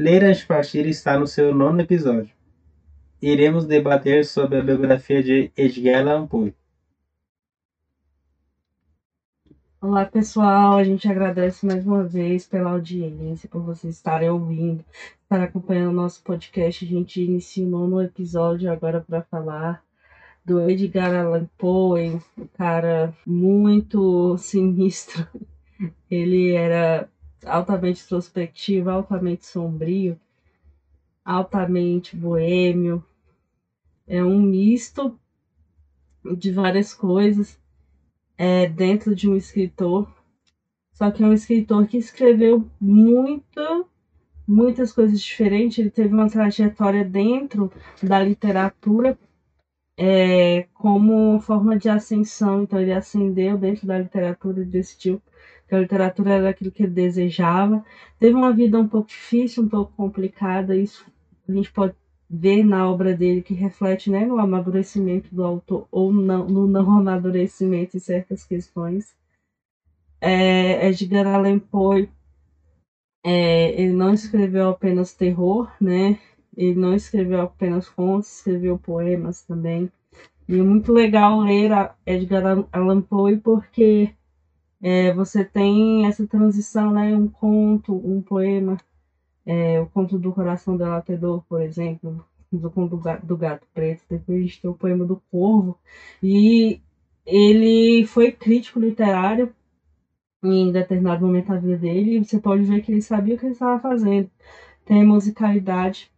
Ler de Partir está no seu nono episódio. Iremos debater sobre a biografia de Edgar Allan Poe. Olá pessoal, a gente agradece mais uma vez pela audiência, por vocês estarem ouvindo, estar acompanhando o nosso podcast. A gente iniciou o nono episódio agora para falar do Edgar Allan Poe, um cara muito sinistro. Ele era altamente introspectivo, altamente sombrio, altamente boêmio. É um misto de várias coisas é, dentro de um escritor. Só que é um escritor que escreveu muito, muitas coisas diferentes. Ele teve uma trajetória dentro da literatura é, como forma de ascensão. Então, ele ascendeu dentro da literatura e decidiu que a literatura era aquilo que ele desejava. Teve uma vida um pouco difícil, um pouco complicada, isso a gente pode ver na obra dele que reflete né, no amadurecimento do autor ou não, no não amadurecimento em certas questões. É, Edgar Allan Poe é, ele não escreveu apenas terror, né? Ele não escreveu apenas contos, escreveu poemas também. E é muito legal ler Edgar Allan Poe porque é, você tem essa transição, né? Um conto, um poema, é, o conto do Coração Delatador, por exemplo, do conto do gato, do gato Preto, depois a gente tem o poema do Corvo, e ele foi crítico literário em determinado momento da vida dele, e você pode ver que ele sabia o que ele estava fazendo. Tem musicalidade.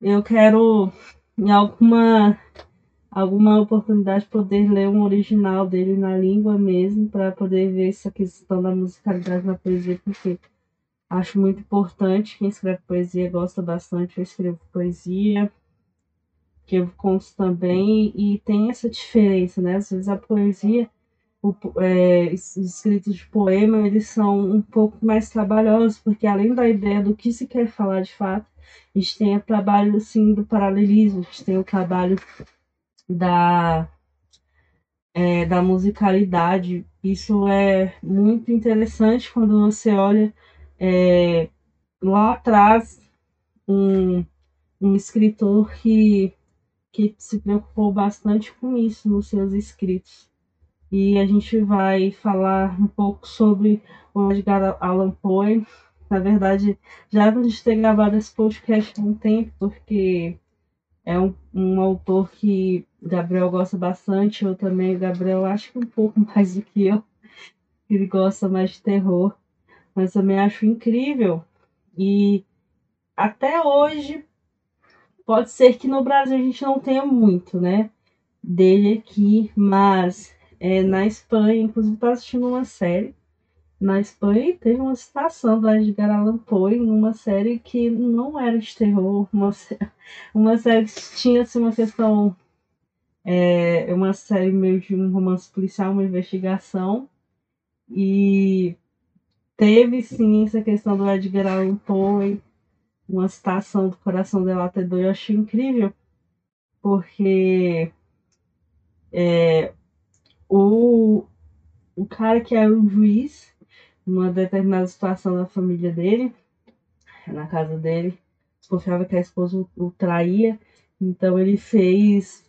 Eu quero, em alguma alguma oportunidade de poder ler um original dele na língua mesmo, para poder ver essa questão da musicalidade na poesia, porque acho muito importante. Quem escreve poesia gosta bastante, eu escrevo poesia, escrevo contos também, e tem essa diferença, né? Às vezes a poesia, o, é, os escritos de poema, eles são um pouco mais trabalhosos, porque além da ideia do que se quer falar de fato, a gente tem o trabalho assim, do paralelismo, a gente tem o trabalho da, é, da musicalidade. Isso é muito interessante quando você olha é, lá atrás um, um escritor que, que se preocupou bastante com isso nos seus escritos. E a gente vai falar um pouco sobre o Edgar Allan Poe. Na verdade, já a gente ter gravado esse podcast há um tempo, porque é um, um autor que Gabriel gosta bastante, eu também, Gabriel acho que um pouco mais do que eu. Ele gosta mais de terror, mas também acho incrível. E até hoje pode ser que no Brasil a gente não tenha muito, né, dele aqui, mas é, na Espanha, inclusive, tá assistindo uma série na Espanha teve uma citação do Edgar Allan Poe numa série que não era de terror, uma, uma série que tinha assim, uma questão, é, uma série meio de um romance policial, uma investigação, e teve sim essa questão do Edgar Allan Poe, uma citação do Coração Delatador, eu achei incrível, porque é, o, o cara que é o juiz uma determinada situação na família dele, na casa dele, desconfiava que a esposa o, traía, então ele fez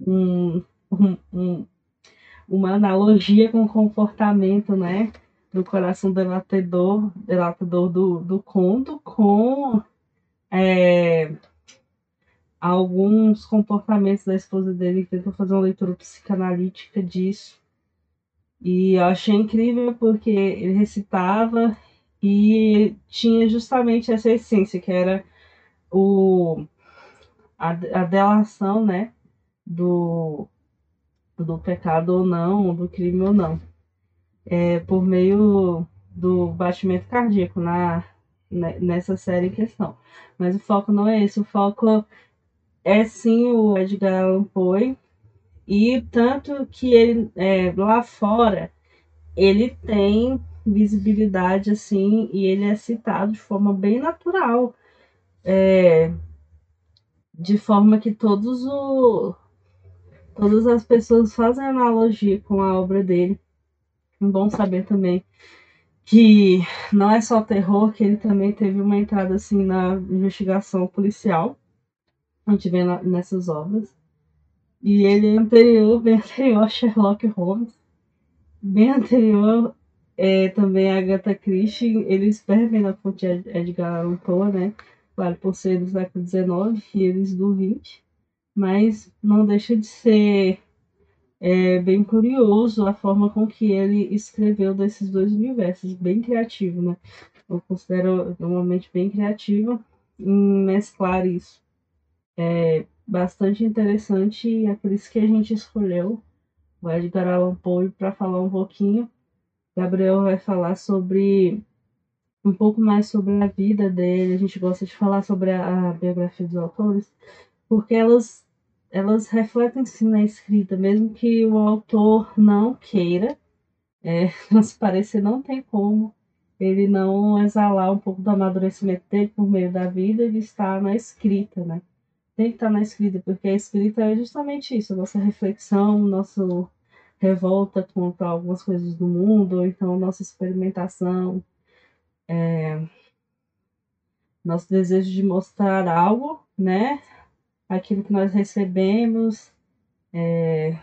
um, um, um, uma analogia com o comportamento, né, do coração delatador, delatador do, do conto com é, alguns comportamentos da esposa dele, tentou fazer uma leitura psicanalítica disso. E eu achei incrível porque ele recitava e tinha justamente essa essência, que era o, a, a delação, né, do, do pecado ou não, do crime ou não, é, por meio do batimento cardíaco na, né, nessa série em questão. Mas o foco não é esse, o foco é sim o Edgar Allan Poe, e tanto que ele é, lá fora ele tem visibilidade assim e ele é citado de forma bem natural. É, de forma que todos o, todas as pessoas fazem analogia com a obra dele. É bom saber também que não é só terror, que ele também teve uma entrada assim na investigação policial. A gente vê na, nessas obras. E ele é anterior, bem anterior a Sherlock Holmes. Bem anterior é, também a Agatha Christie. Eles bebem na fonte Edgar Allan Poe, né? Claro, por ser do século XIX e eles do XX. Mas não deixa de ser é bem curioso a forma com que ele escreveu desses dois universos, bem criativo, né? Eu considero normalmente bem criativo em mesclar isso. É bastante interessante e é por isso que a gente escolheu o Edgar Allan Poe para falar um pouquinho. Gabriel vai falar sobre um pouco mais sobre a vida dele. A gente gosta de falar sobre a, a biografia dos autores, porque elas elas refletem sim na escrita, mesmo que o autor não queira é, transparecer, não tem como ele não exalar um pouco do amadurecimento dele por meio da vida, ele está na escrita, né? Tem que estar na escrita, porque a escrita é justamente isso, a nossa reflexão, nossa revolta contra algumas coisas do mundo, ou então nossa experimentação, é, nosso desejo de mostrar algo, né? Aquilo que nós recebemos, é,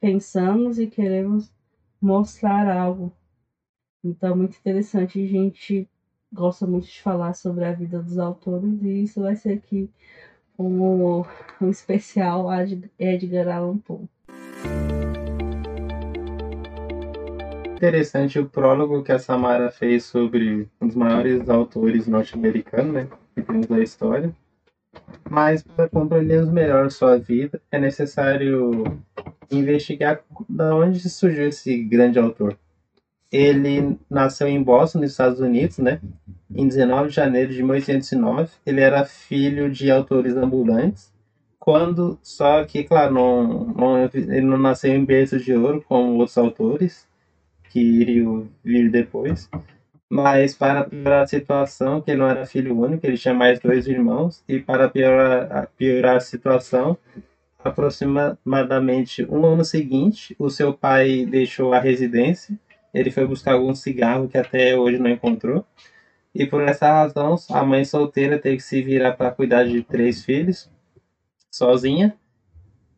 pensamos e queremos mostrar algo. Então, muito interessante. A gente gosta muito de falar sobre a vida dos autores e isso vai ser aqui um, um especial Edgar Allan Poe. Interessante o prólogo que a Samara fez sobre um dos maiores autores norte-americanos, né, que temos da história. Mas para compreender melhor sua vida, é necessário investigar da onde surgiu esse grande autor. Ele nasceu em Boston, nos Estados Unidos, né? Em 19 de janeiro de 1809. Ele era filho de autores ambulantes. Quando, só que, claro, não, não, ele não nasceu em berço de ouro como outros autores que iriam vir depois. Mas para piorar a situação, que ele não era filho único, ele tinha mais dois irmãos, e para piorar, piorar a situação, aproximadamente um ano seguinte, o seu pai deixou a residência, ele foi buscar algum cigarro que até hoje não encontrou, e por essa razão, a mãe solteira teve que se virar para cuidar de três filhos, sozinha,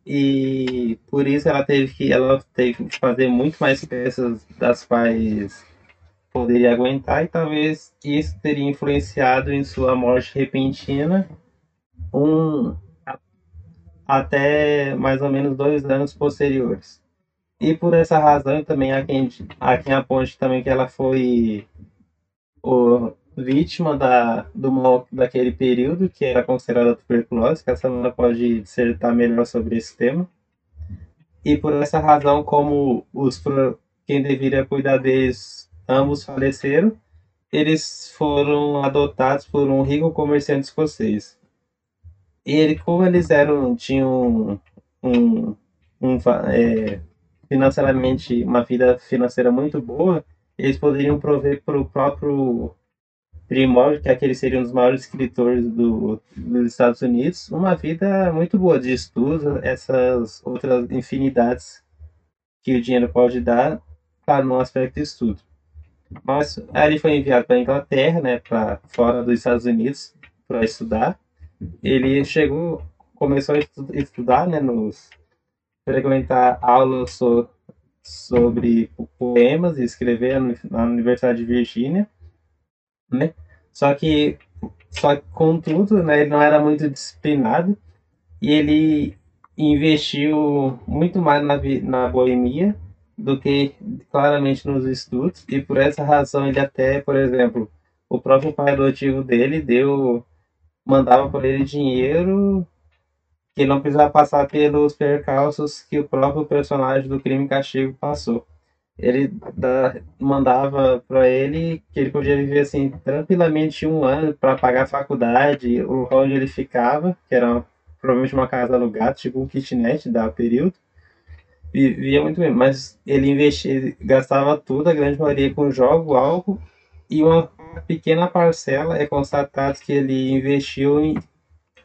e por isso ela teve que ela teve que fazer muito mais peças das quais poderia aguentar e talvez isso teria influenciado em sua morte repentina um até mais ou menos dois anos posteriores. E por essa razão também há quem, há quem aponte também que ela foi o, vítima da, do mal daquele período, que era considerada tuberculose, que a Samara pode dissertar melhor sobre esse tema. E por essa razão, como os quem deveria cuidar deles ambos faleceram, eles foram adotados por um rico comerciante escocês. E ele, como eles eram, tinham um, um é, financeiramente uma vida financeira muito boa, eles poderiam prover para o próprio Primórdio, que aquele seria um dos maiores escritores do, dos Estados Unidos, uma vida muito boa de estudo, essas outras infinidades que o dinheiro pode dar, para no aspecto de estudo. Mas ele foi enviado para a Inglaterra, né, para fora dos Estados Unidos, para estudar. Ele chegou, começou a estudar, né, nos frequentar aulas so, sobre poemas e escrever na Universidade de Virgínia, né? Só que, só que contudo, né, ele não era muito disciplinado e ele investiu muito mais na, na boemia do que claramente nos estudos, e por essa razão ele até, por exemplo, o próprio pai adotivo dele deu mandava por ele dinheiro que não precisava passar pelos percalços que o próprio personagem do Crime e Castigo passou. Ele da, mandava para ele que ele podia viver assim tranquilamente um ano para pagar a faculdade, onde ele ficava, que era provavelmente uma casa alugada, tipo um kitnet da período vivia muito bem, mas ele investia, gastava tudo, a grande maioria com jogo, álcool, e uma pequena parcela é constatado que ele investiu em,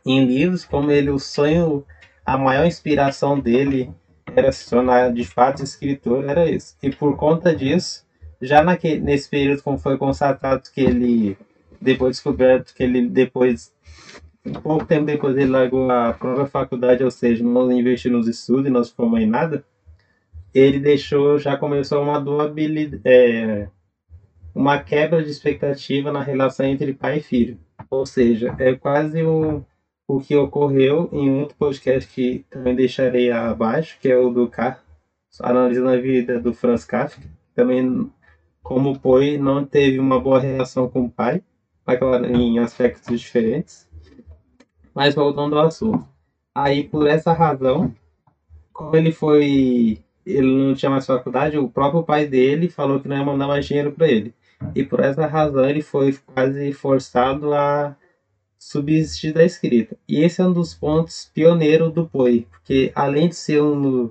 em livros, como ele, o sonho, a maior inspiração dele era se tornar de fato escritor, era isso. E por conta disso, já naquele, nesse período, como foi constatado que ele, depois descoberto que ele depois, um pouco tempo depois ele largou a própria faculdade, ou seja, não investiu nos estudos e não se formou em nada, ele deixou, já começou uma doabilidade, é, uma quebra de expectativa na relação entre pai e filho. Ou seja, é quase o, o que ocorreu em outro podcast que também deixarei abaixo, que é o do Car, analisando a vida do Franz Kafka. Também, como o Poi, não teve uma boa relação com o pai, em aspectos diferentes. Mas voltando ao assunto. Aí, por essa razão, como ele foi. Ele não tinha mais faculdade, o próprio pai dele falou que não ia mandar mais dinheiro para ele. E por essa razão ele foi quase forçado a subsistir da escrita. E esse é um dos pontos pioneiros do Poi, porque além de ser um,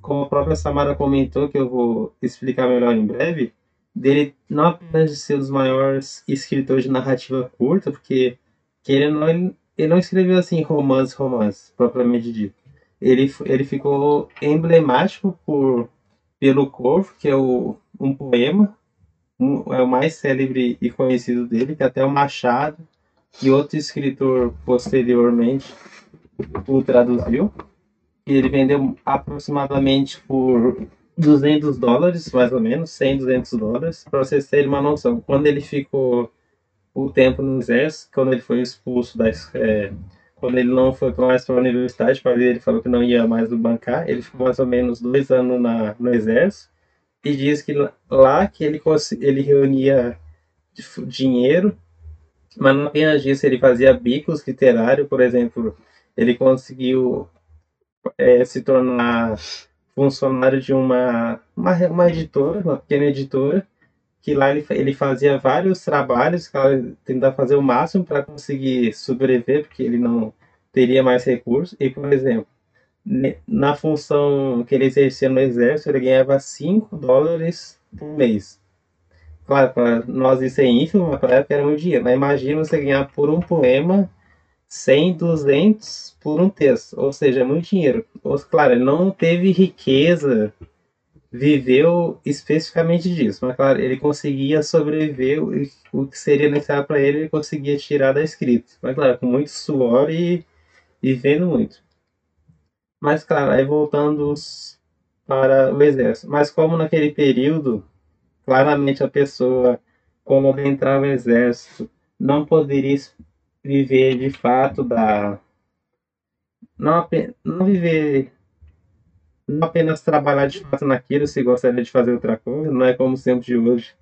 como a própria Samara comentou, que eu vou explicar melhor em breve, dele não apenas de ser um dos maiores escritores de narrativa curta, porque não, ele, ele não escreveu assim romance, romance, propriamente dito. Ele, ele ficou emblemático por pelo Corvo, que é o, um poema um, é o mais célebre e conhecido dele, que até o Machado e outro escritor posteriormente o traduziu. E ele vendeu aproximadamente por 200 dólares, mais ou menos, 100, 200 dólares, para vocês terem uma noção. Quando ele ficou o tempo no exército, quando ele foi expulso da é, quando ele não foi mais para a universidade, para ele falou que não ia mais bancar, ele ficou mais ou menos dois anos na, no exército e diz que lá que ele, ele reunia dinheiro, mas não apenas disso, ele fazia bicos literários, por exemplo, ele conseguiu é, se tornar funcionário de uma, uma, uma editora, uma pequena editora, que lá ele, ele fazia vários trabalhos, tentava fazer o máximo para conseguir sobreviver, porque ele não teria mais recursos. E, por exemplo, na função que ele exercia no exército, ele ganhava 5 dólares por mês. Claro, para nós isso é ínfimo, mas para época era muito dinheiro. Mas imagina você ganhar por um poema 100, 200 por um texto. Ou seja, é muito dinheiro. Ou, claro, ele não teve riqueza, viveu especificamente disso. Mas, claro, ele conseguia sobreviver. O que seria necessário para ele, ele conseguia tirar da escrita. Mas, claro, com muito suor e, e vendo muito. Mas, claro, aí voltando para o exército. Mas como naquele período, claramente a pessoa, como entrar no exército, não poderia viver de fato da... Não, não viver... Não apenas trabalhar de fato naquilo se gostaria de fazer outra coisa, não é como sempre de hoje,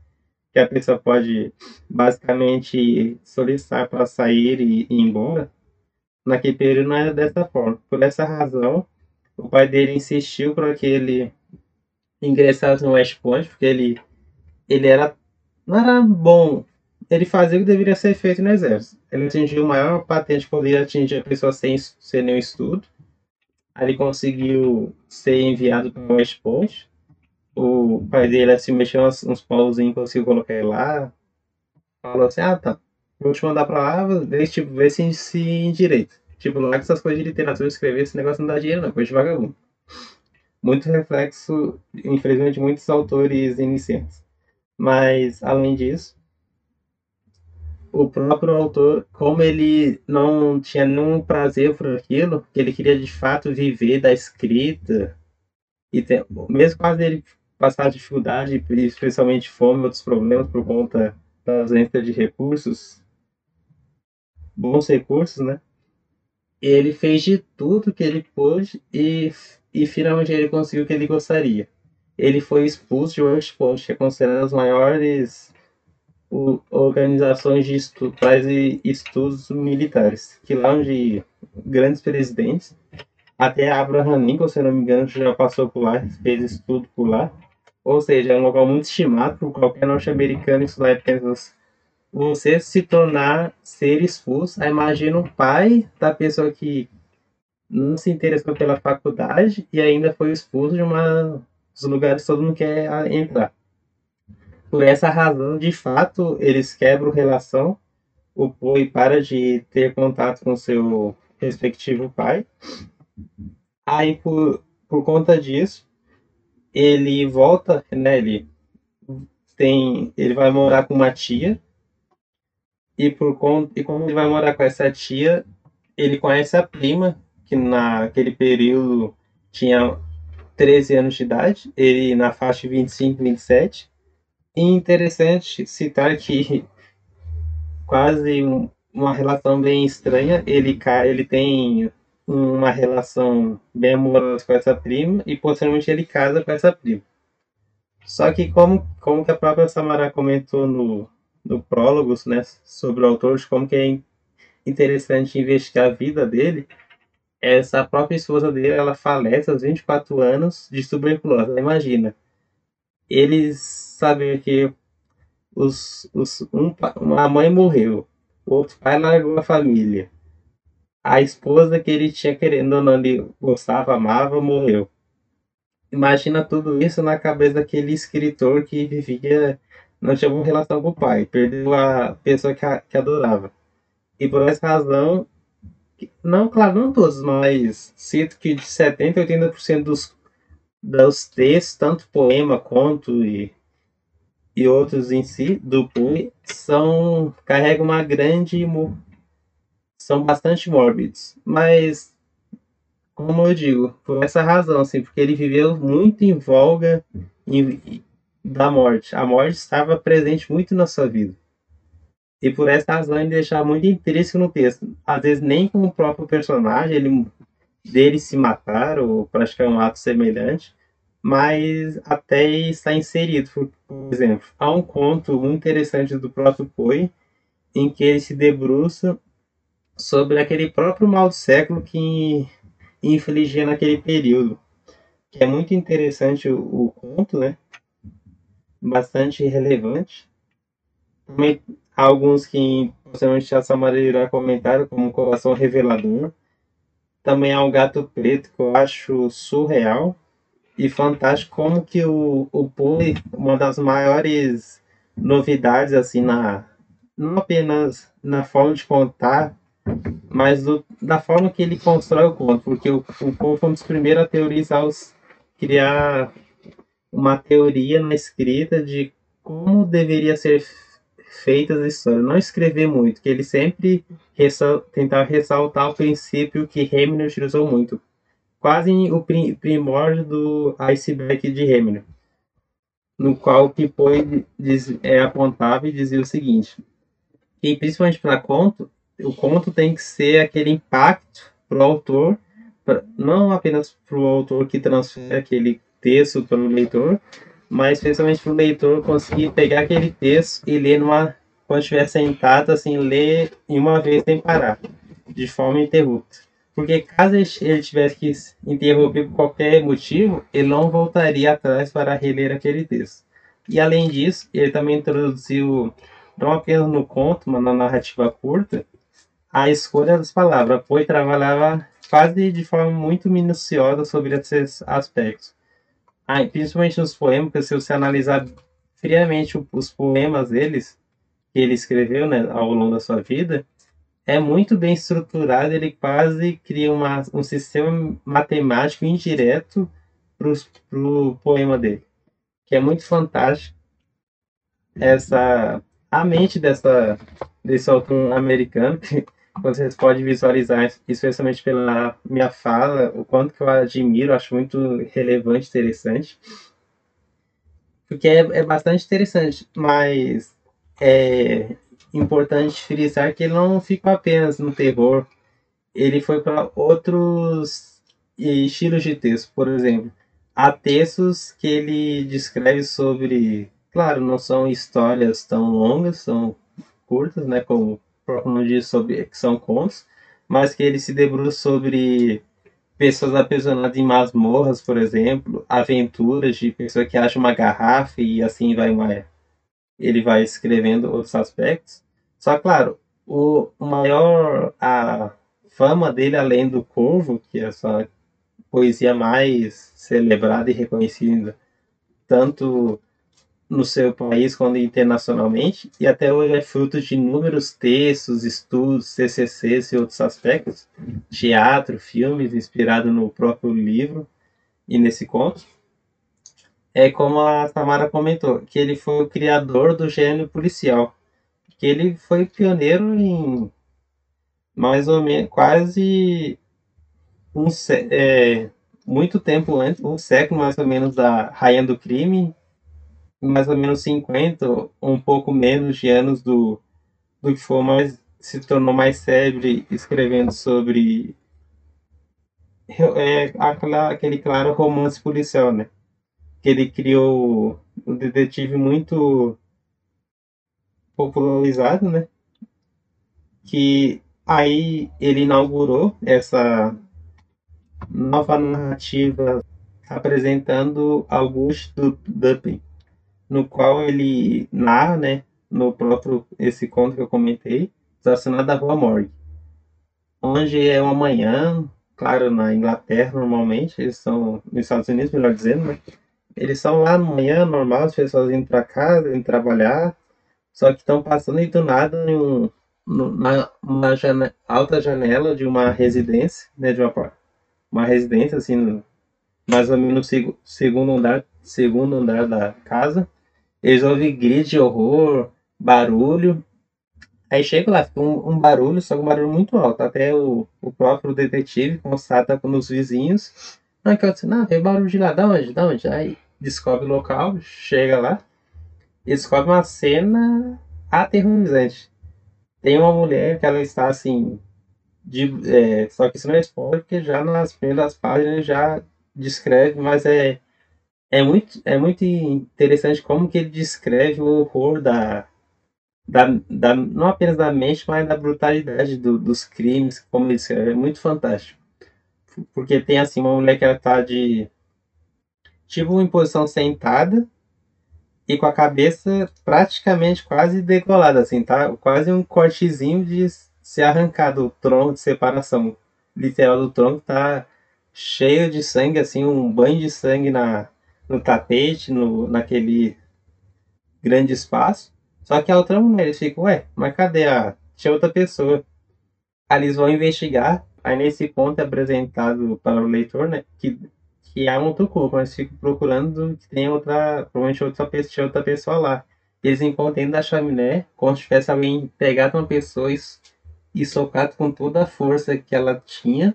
que a pessoa pode basicamente solicitar para sair e ir embora naquele período não era dessa forma. Por essa razão, o pai dele insistiu para que ele ingressasse no West Point, porque ele, ele era, não era bom. Ele fazia o que deveria ser feito no exército. Ele atingiu o maior patente que poderia atingir a pessoa sem, sem nenhum estudo. Aí ele conseguiu ser enviado para West Point. O pai dele assim, mexeu uns, uns pauzinhos, conseguiu colocar ele lá. Falou assim: ah, tá vou te mandar pra lá, ver, tipo, ver se, se direito. Tipo, lá com essas coisas de literatura, escrever, esse negócio não dá dinheiro, não, coisa de vagabundo. Muito reflexo, infelizmente, muitos autores iniciantes. Mas, além disso, o próprio autor, como ele não tinha nenhum prazer por aquilo, que ele queria de fato viver da escrita, e mesmo quase ele passar dificuldade, especialmente fome, outros problemas por conta da ausência de recursos, bons recursos, né? Ele fez de tudo que ele pôde e, e finalmente ele conseguiu o que ele gostaria. Ele foi expulso de West Point, que é considerada as maiores o, organizações de estudo, estudos militares, que lá onde grandes presidentes, até Abraham Lincoln, se não me engano, já passou por lá, fez estudo por lá. Ou seja, é um local muito estimado por qualquer norte-americano estudar apenas você se tornar ser expulso. Aí imagina um pai da pessoa que não se interessou pela faculdade e ainda foi expulso de uma dos lugares que todo mundo quer entrar. Por essa razão, de fato, eles quebram relação. O Poi para de ter contato com seu respectivo pai. Aí, por, por conta disso, ele volta, né? Ele tem, ele vai morar com uma tia e por e como ele vai morar com essa tia, ele conhece a prima que naquele período tinha 13 anos de idade, ele na faixa de 25, 27. Interessante citar que quase um, uma relação bem estranha, ele ele tem uma relação bem amorosa com essa prima e posteriormente ele casa com essa prima. Só que como, como que a própria Samara comentou no, no prólogo né, sobre o autor, de como que é interessante investigar a vida dele, essa própria esposa dele, ela falece aos 24 anos de tuberculose. Imagina, eles sabem que os, os, um, uma mãe morreu, o outro pai largou a família, a esposa que ele tinha querendo ou não, ele gostava, amava, morreu. Imagina tudo isso na cabeça daquele escritor que vivia, não tinha uma relação com o pai, perdeu a pessoa que, a, que adorava. E por essa razão, não, claro, não todos, mas sinto que de 70% a 80% dos, dos textos, tanto poema, conto e, e outros em si, do Poe, são, carregam uma grande são bastante mórbidos, mas como eu digo, por essa razão, assim, porque ele viveu muito em voga em, da morte. A morte estava presente muito na sua vida. E por essa razão ele deixava muito intrínseco no texto. Às vezes nem com o próprio personagem, ele dele se matar ou praticar um ato semelhante, mas até está inserido. Por, exemplo, há um conto muito interessante do próprio Poe, em que ele se debruça sobre aquele próprio mal do século que infligia naquele período. Que é muito interessante o, o conto, né? Bastante relevante. Também há alguns que possivelmente a Samara irá comentar, como Coração Revelador. Também há o Gato Preto, que eu acho surreal e fantástico como que o, o Poe, uma das maiores novidades assim na não apenas na forma de contar mas do, da forma que ele constrói o conto, porque o, o Poe foi um dos primeiros a teorizar, os, criar uma teoria na escrita de como deveria ser feitas as histórias. Não escrever muito, que ele sempre ressal, tentava ressaltar o princípio que Hamilton utilizou muito. Quase o primórdio do iceberg de Hamilton, no qual o diz, é, apontava e dizia o seguinte, que principalmente para conto, o conto tem que ser aquele impacto para o autor, pra, não apenas para o autor que transfere aquele texto para o leitor, mas especialmente para o leitor conseguir pegar aquele texto e ler numa quando estiver sentado assim ler em uma vez sem parar, de forma interrupta. Porque caso ele tivesse que interromper por qualquer motivo, ele não voltaria atrás para reler aquele texto. E além disso, ele também introduziu, não apenas no conto, mas na narrativa curta, a escolha das palavras, pois trabalhava quase de forma muito minuciosa sobre esses aspectos. Ah, principalmente nos poemas, se você analisar friamente os poemas deles, que ele escreveu né, ao longo da sua vida, é muito bem estruturado, ele quase cria uma, um sistema matemático indireto para o poema dele, que é muito fantástico. Essa, a mente dessa, desse autor americano, que vocês podem visualizar, especialmente pela minha fala, o quanto que eu admiro, acho muito relevante, interessante. Porque é, é bastante interessante, mas é importante frisar que ele não ficou apenas no terror, ele foi para outros estilos de texto, por exemplo. Há textos que ele descreve sobre, claro, não são histórias tão longas, são curtas, né, como nome diz sobre que são contos, mas que ele se debruça sobre pessoas aprisionadas em masmorras, por exemplo, aventuras de pessoa que acha uma garrafa e assim vai uma, ele vai escrevendo outros aspectos. Só claro, o maior a fama dele além do Corvo, que é sua poesia mais celebrada e reconhecida tanto no seu país quanto internacionalmente, e até hoje é fruto de inúmeros textos, estudos, CCCs e outros aspectos, teatro, filmes, inspirado no próprio livro e nesse conto. é como a Tamara comentou, que ele foi o criador do gênero policial. Que ele foi pioneiro em mais ou menos quase um é, muito tempo antes, um século mais ou menos da Rainha do Crime, mais ou menos 50, um pouco menos de anos do, do que foi mais se tornou mais célebre escrevendo sobre é, aquele claro romance policial, né? Que ele criou um detetive muito popularizado, né? Que aí ele inaugurou essa nova narrativa apresentando Augusto Dupin, no qual ele narra, né, no próprio esse conto que eu comentei, assassinato da Rua Morgue, onde é uma manhã, claro, na Inglaterra normalmente, eles são nos Estados Unidos, melhor dizendo, né? Eles são lá manhã normal, as pessoas indo para casa, indo trabalhar, só que estão passando e do nada em um, na uma alta janela de uma residência, né, de uma, uma residência assim, mais ou menos no segundo andar, segundo andar da casa. Eles ouvem grito de horror, barulho. Aí chega lá, fica um, um, barulho, só um barulho muito alto. Até o, o próprio detetive constata com os vizinhos. Não, que eu disse, não, tem barulho de lá, da onde? Da onde? Aí descobre o local, chega lá descobre uma cena aterrorizante tem uma mulher que ela está assim. De, é, só que isso não é spoiler, porque já nas primeiras páginas já descreve, mas é, é, muito, é muito interessante como que ele descreve o horror da, da, da não apenas da mente, mas da brutalidade do, dos crimes, como ele descreve. É muito fantástico. Porque tem assim uma mulher que ela está de tipo em posição sentada e com a cabeça praticamente quase decolada, assim, tá? Quase um cortezinho de se arrancar do tronco de separação literal do tronco, tá cheio de sangue, assim, um banho de sangue na, no tapete, no, naquele grande espaço. Só que a outra mulher, eles ficam, ué, mas cadê a. Tinha outra pessoa. Aí eles vão investigar. Aí nesse ponto é apresentado para o leitor, né? Que que há um corpo, mas fico procurando que tem outra, provavelmente outra pessoa, outra pessoa lá. Eles encontram dentro da chaminé, como se tivesse alguém pegado uma pessoa e, e socado com toda a força que ela tinha.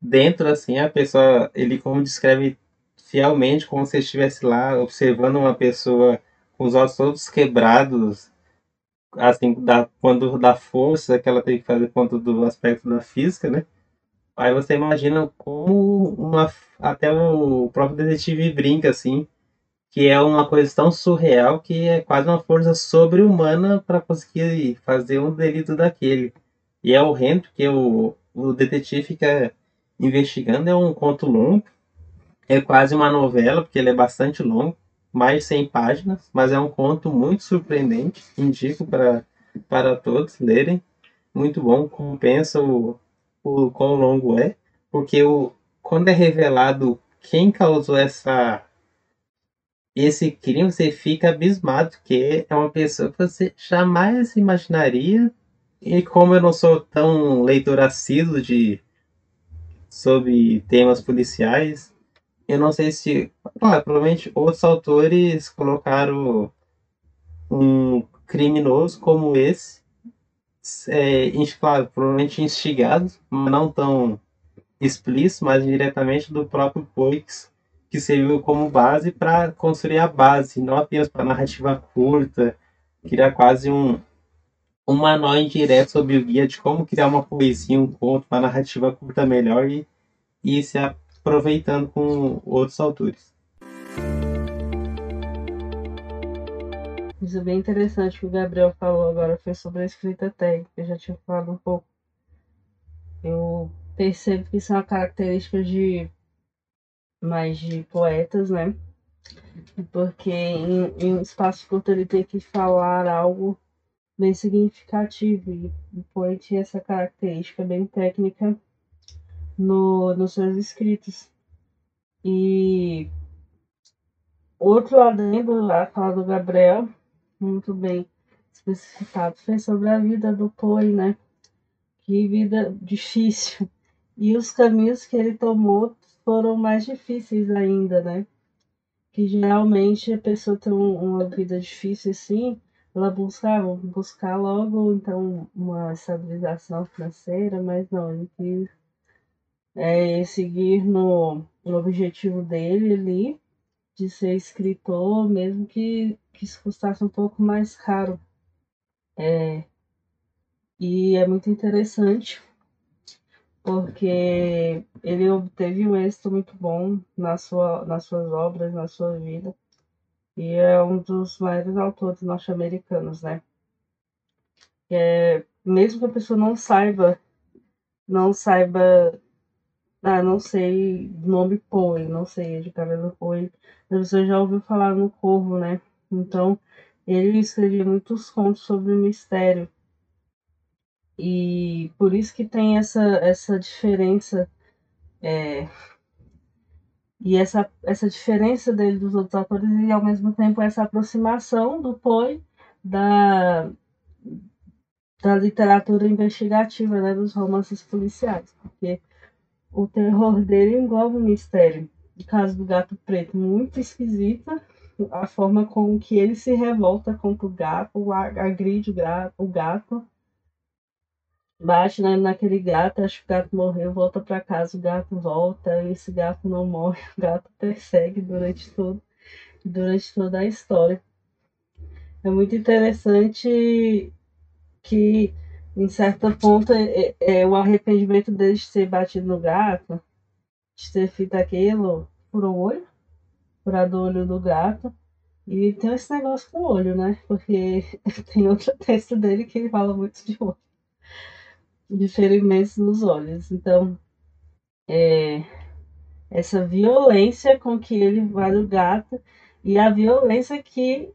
Dentro, assim, a pessoa, ele como descreve fielmente, como se estivesse lá observando uma pessoa com os olhos todos quebrados, assim, da, quando da força que ela tem que fazer quanto do aspecto da física, né? Aí você imagina como uma. Até o próprio detetive brinca, assim, que é uma coisa tão surreal que é quase uma força sobre-humana para conseguir fazer um delito daquele. E é horrendo porque o, o detetive fica investigando, é um conto longo, é quase uma novela, porque ele é bastante longo, mais de 100 páginas, mas é um conto muito surpreendente, indico para para todos lerem. Muito bom, compensa o, o quão longo é, porque o, quando é revelado quem causou essa esse crime, você fica abismado, que é uma pessoa que você jamais imaginaria. E como eu não sou tão leitor assíduo de sobre temas policiais, eu não sei se, claro, provavelmente outros autores colocaram um criminoso como esse é, claro, provavelmente instigados, mas não tão explícito, mas diretamente do próprio Poix, que serviu como base para construir a base, não apenas para narrativa curta, criar quase um, um manual indireto sobre o guia de como criar uma poesia, um conto, uma narrativa curta melhor e, e se aproveitando com outros autores. Isso é bem interessante que o Gabriel falou agora foi sobre a escrita técnica, eu já tinha falado um pouco. Eu percebo que isso é uma característica de mais de poetas, né? Porque em, em um espaço curto ele tem que falar algo bem significativo. E o poeta tinha essa característica bem técnica no, nos seus escritos. E outro adendo lá, fala do Gabriel, muito bem especificado. Foi sobre a vida do Poe, né? Que vida difícil. E os caminhos que ele tomou foram mais difíceis ainda, né? que geralmente a pessoa tem uma vida difícil assim, ela busca, buscar logo então uma estabilização financeira, mas não, ele quis é, seguir no, no objetivo dele ali, de ser escritor, mesmo que, que isso custasse um pouco mais caro. É, e é muito interessante porque ele obteve um êxito muito bom na sua, nas suas obras, na sua vida, e é um dos maiores autores norte-americanos, né? É, mesmo que a pessoa não saiba, não saiba, ah, não sei nome Poe, não sei de cabelo Poe, mas você já ouviu falar no Corvo, né? Então, ele escrevia muitos contos sobre mistério, e por isso que tem essa, essa diferença. É, e essa, essa diferença dele dos outros atores e ao mesmo tempo essa aproximação do Poe da, da literatura investigativa, né, dos romances policiais, porque o terror dele engloba o mistério. No caso do Gato Preto, muito esquisita a forma com que ele se revolta contra o gato, agride o gato, o bate naquele gato, acho que o gato morreu, volta para casa, o gato volta, esse gato não morre, o gato persegue durante todo, durante toda a história. É muito interessante que, em certo ponto, é, é, é o arrependimento dele de ter batido no gato, de ter feito aquilo, por o olho, furado o olho do gato. E tem esse negócio com o olho, né? Porque tem outro texto dele que ele fala muito de olho de ferimentos nos olhos. Então, é, essa violência com que ele vai no gato e a violência que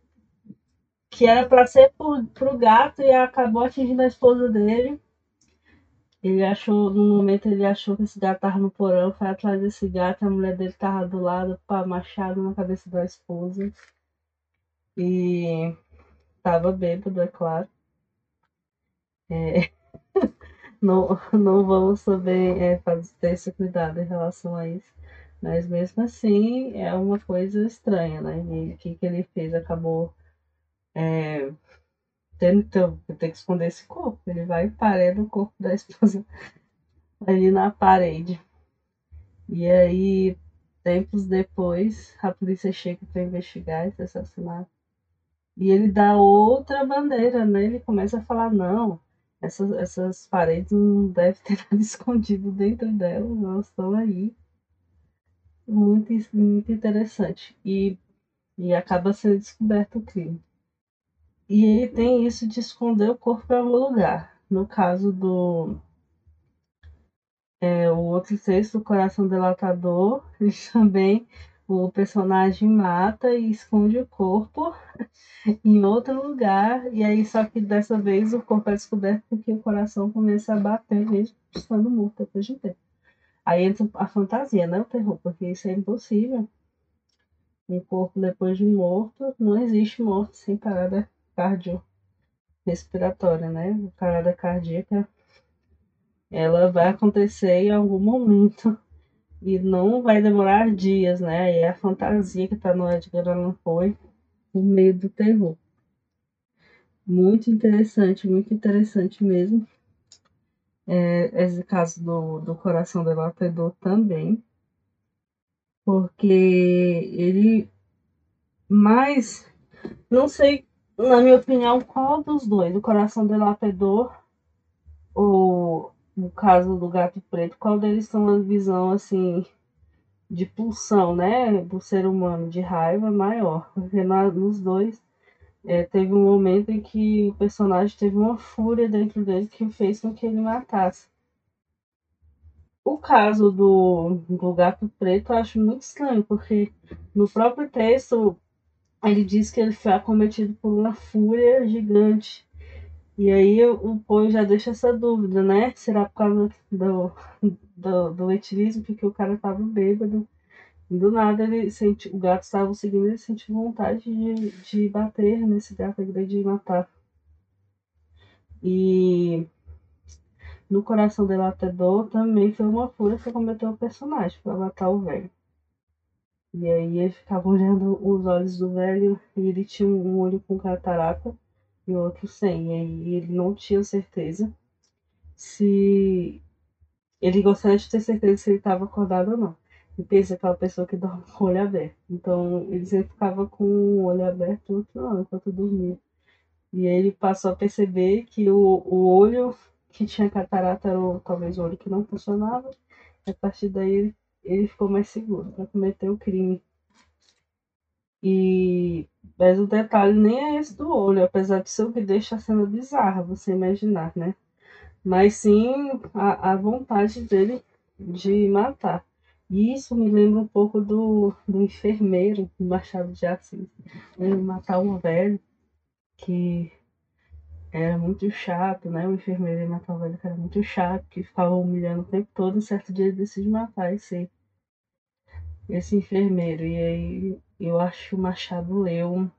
que era para ser para o gato e acabou atingindo a esposa dele. Ele achou, no momento ele achou que esse gato estava no porão, foi atrás desse gato, a mulher dele estava do lado, com machado na cabeça da esposa. E estava bêbado, é claro. É... não, não vamos saber é, fazer, ter esse cuidado em relação a isso. Mas mesmo assim é uma coisa estranha, né? E o que, que ele fez? Acabou é, então, ter que esconder esse corpo. Ele vai parando o corpo da esposa ali na parede. E aí, tempos depois, a polícia chega para investigar esse assassinato. E ele dá outra bandeira, né? Ele começa a falar, não, essas, essas paredes não devem ter nada escondido dentro delas, elas estão aí. Muito, muito interessante. E, e acaba sendo descoberto o crime. E ele tem isso de esconder o corpo em algum lugar. No caso do. É, o outro texto, o Coração Delatador, ele também o personagem mata e esconde o corpo em outro lugar. E aí, só que dessa vez o corpo é descoberto porque o coração começa a bater mesmo estando morto depois de um tempo. Aí entra a fantasia, né? O terror, porque isso é impossível. Um corpo depois de morto, não existe morte sem parada cardiorrespiratória, né? Parada cardíaca, ela vai acontecer em algum momento e não vai demorar dias, né? E é a fantasia que tá no Edgar Allan Poe por meio do terror. Muito interessante, muito interessante mesmo. É, esse caso do, do Coração Delatador também. Porque ele mais. Não sei, na minha opinião, qual dos dois, o Coração Delatador ou no caso do gato preto, qual deles tem uma visão assim de pulsão, né, do ser humano, de raiva maior? Porque na, nos dois é, teve um momento em que o personagem teve uma fúria dentro dele que fez com que ele matasse. O caso do, do gato preto eu acho muito estranho, porque no próprio texto ele diz que ele foi acometido por uma fúria gigante e aí o Poe já deixa essa dúvida, né? Será por causa do, do, do etilismo, porque o cara tava bêbado. Do nada ele sente, o gato estava seguindo, ele sentiu vontade de, de bater nesse gato de matar. E no coração delatador também foi uma fúria que cometeu o personagem para matar o velho. E aí ele ficava olhando os olhos do velho e ele tinha um olho com catarata e o outro sem. E aí ele não tinha certeza se ele gostaria de ter certeza se ele estava acordado ou não. E pensa aquela pessoa que dorme com o olho aberto. Então ele sempre ficava com o olho aberto e outro não, enquanto dormia. E aí ele passou a perceber que o, o olho que tinha catarata era o, talvez o olho que não funcionava. A partir daí ele, ele ficou mais seguro para cometer o crime. E mas o detalhe nem é esse do olho, apesar de ser o que deixa a cena bizarra, você imaginar, né? Mas sim a, a vontade dele de matar. E isso me lembra um pouco do, do enfermeiro do Machado de Assis. Ele matar um velho que era muito chato, né? O enfermeiro matar o velho que era muito chato, que ficava humilhando o tempo todo. Um certo dia ele decide matar esse, esse enfermeiro. E aí eu acho que o Machado leu,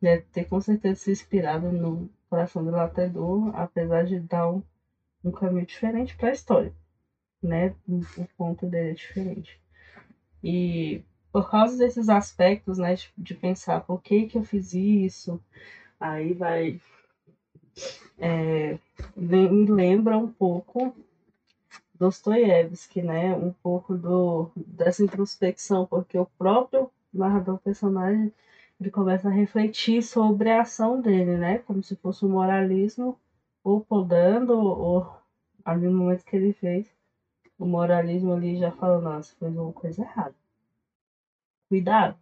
deve ter com certeza se inspirado no Coração do Latedor, apesar de dar um, um caminho diferente para a história, né? O ponto dele é diferente. E por causa desses aspectos, né, de, de pensar por que que eu fiz isso, aí vai é, me lembra um pouco Dostoiévski, né? Um pouco do, dessa introspecção, porque o próprio narrador personagem ele começa a refletir sobre a ação dele, né? Como se fosse um moralismo ou podando, ou ali no momento que ele fez, o moralismo ali já falou, nossa, fez uma coisa errada. Cuidado.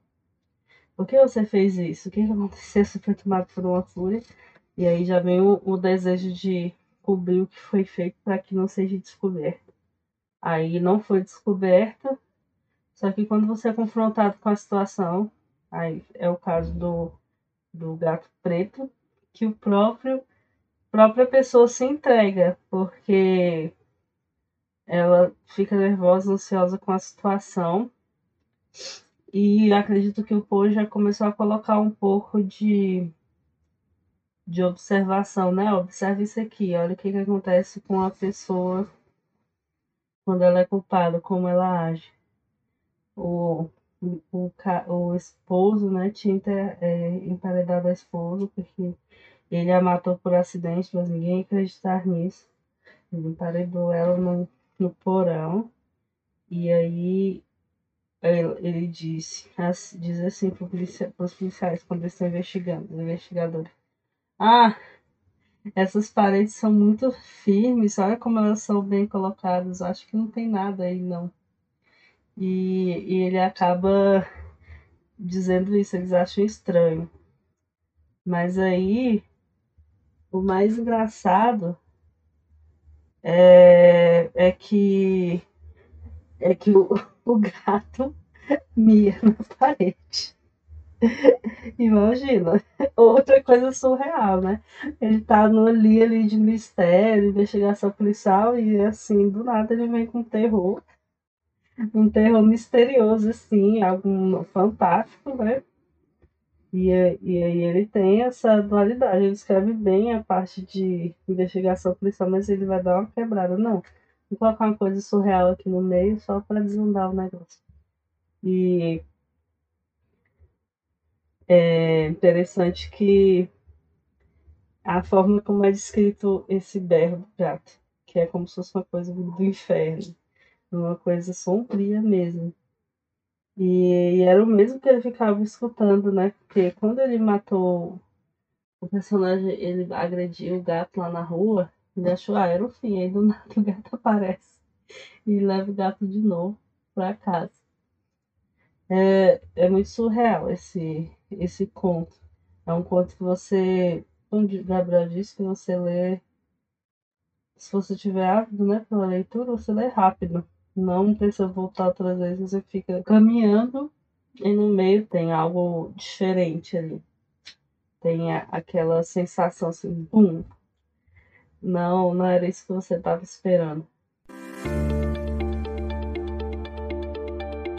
Por que você fez isso? O que aconteceu? Você foi tomado por uma fúria. E aí já vem o, o desejo de cobrir o que foi feito para que não seja descoberto. Aí não foi descoberta, só que quando você é confrontado com a situação, aí é o caso do, do gato preto, que o próprio própria pessoa se entrega, porque ela fica nervosa, ansiosa com a situação. E acredito que o Poe já começou a colocar um pouco de, de observação, né? Observe isso aqui, olha o que, que acontece com a pessoa quando ela é culpada, como ela age. O, o, o esposo, né, tinha é, emparedado a esposa, porque ele a matou por acidente, mas ninguém acreditar nisso. Ele emparedou ela no, no porão. E aí ele, ele disse, diz assim para os policiais quando eles estão investigando, os investigadores. Ah, essas paredes são muito firmes, olha como elas são bem colocadas, acho que não tem nada aí não. E, e ele acaba dizendo isso, eles acham estranho. Mas aí o mais engraçado é, é que é que o, o gato mia na parede. Imagina. Outra coisa surreal, né? Ele tá no ali, ali de mistério, investigação policial, e assim, do nada ele vem com terror. Um terror misterioso, assim, algo fantástico, né? E, e aí ele tem essa dualidade, ele escreve bem a parte de investigação policial, mas ele vai dar uma quebrada. Não, vou colocar uma coisa surreal aqui no meio só para desandar o negócio. E é interessante que a forma como é descrito esse do gato, que é como se fosse uma coisa do inferno, uma coisa sombria mesmo. E, e, era o mesmo que ele ficava escutando, né? Porque quando ele matou o personagem, ele agrediu o gato lá na rua, ele achou, ah, era o fim. Aí do nada o gato aparece e leva o gato de novo pra casa. É, é muito surreal esse, esse conto. É um conto que você, como o Gabriel disse, que você lê. Se você tiver ávido, né, pela leitura, você lê rápido não precisa voltar outras vezes, você fica caminhando e no meio tem algo diferente ali. Tem a, aquela sensação assim, bum. Não, não era isso que você estava esperando.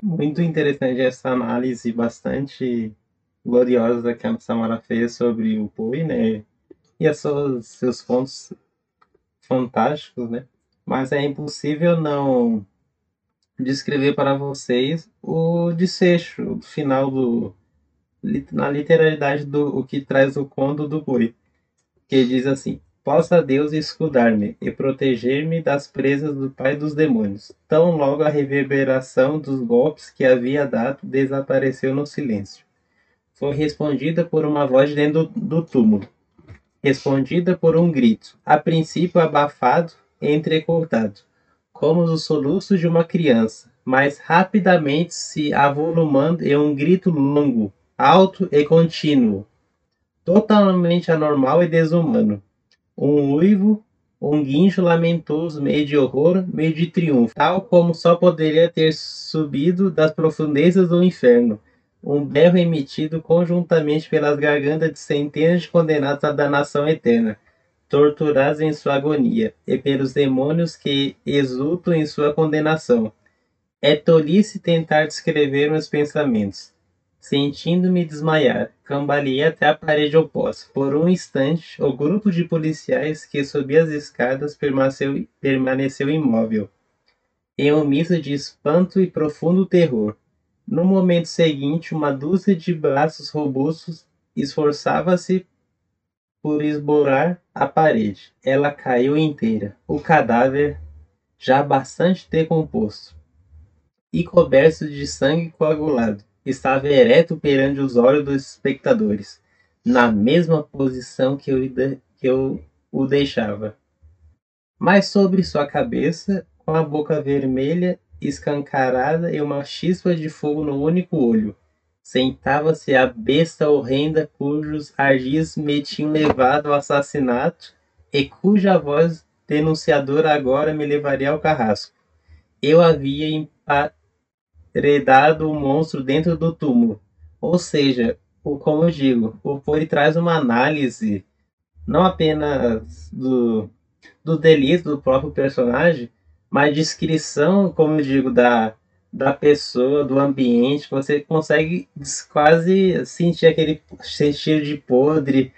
Muito interessante essa análise bastante gloriosa que a Samara fez sobre o Poe, né? E os seus, seus pontos fantásticos, né? Mas é impossível não descrever para vocês o desfecho, o final do. na literalidade do o que traz o conto do boi. Que diz assim: Possa Deus escudar-me e proteger-me das presas do pai dos demônios. Tão logo a reverberação dos golpes que havia dado desapareceu no silêncio. Foi respondida por uma voz dentro do túmulo. Respondida por um grito, a princípio abafado e entrecortado como os soluços de uma criança, mas rapidamente se avolumando em um grito longo, alto e contínuo, totalmente anormal e desumano. Um uivo, um guincho lamentoso, meio de horror, meio de triunfo, tal como só poderia ter subido das profundezas do inferno. Um berro emitido conjuntamente pelas gargantas de centenas de condenados à danação eterna torturados em sua agonia, e pelos demônios que exultam em sua condenação. É tolice tentar descrever meus pensamentos. Sentindo-me desmaiar, cambaleei até a parede oposta. Por um instante, o grupo de policiais que subia as escadas permaneceu, permaneceu imóvel, em um misto de espanto e profundo terror. No momento seguinte, uma dúzia de braços robustos esforçava-se por esborar a parede. Ela caiu inteira. O cadáver, já bastante decomposto e coberto de sangue coagulado, estava ereto perante os olhos dos espectadores, na mesma posição que eu, que eu o deixava. Mas sobre sua cabeça, com a boca vermelha escancarada e uma chispa de fogo no único olho, sentava-se a besta horrenda cujos ardis me tinham levado ao assassinato e cuja voz denunciadora agora me levaria ao carrasco. Eu havia emparedado o monstro dentro do túmulo. Ou seja, o, como eu digo, o Pori traz uma análise não apenas do, do delito do próprio personagem, mas descrição, como eu digo, da da pessoa, do ambiente, você consegue quase sentir aquele cheiro de podre,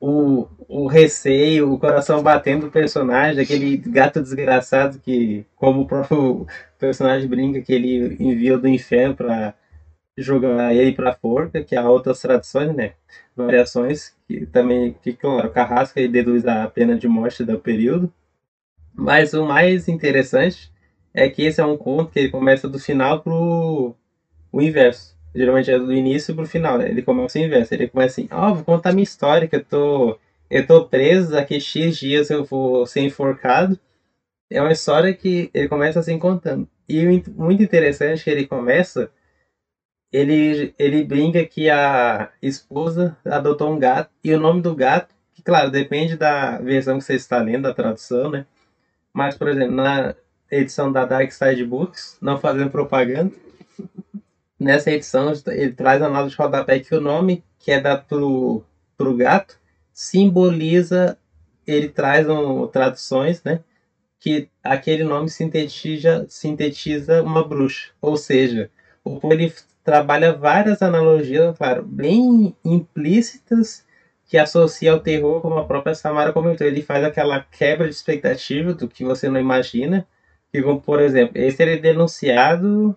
o, o receio, o coração batendo do personagem, aquele gato desgraçado que, como o próprio personagem brinca, que ele enviou do inferno para jogar ele para forca, que há outras tradições, né? Variações, que também, que claro, Carrasca e deduz a pena de morte do período. Mas o mais interessante é que esse é um conto que ele começa do final pro o inverso. Geralmente é do início pro final, né? Ele começa o inverso. Ele começa assim, ó, oh, vou contar minha história, que eu tô, eu tô preso, daqui X dias eu vou ser enforcado. É uma história que ele começa assim contando. E muito interessante que ele começa, ele, ele brinca que a esposa adotou um gato, e o nome do gato, que claro, depende da versão que você está lendo, da tradução, né? Mas, por exemplo, na, edição da Dark Side Books, não fazendo propaganda. Nessa edição, ele traz a nota de rodapé que o nome que é dado pro, pro gato simboliza, ele traz um, traduções, né? Que aquele nome sintetiza, sintetiza uma bruxa. Ou seja, o trabalha várias analogias, claro, bem implícitas que associa ao terror, como a própria Samara comentou. Ele faz aquela quebra de expectativa do que você não imagina que, por exemplo, esse ele é denunciado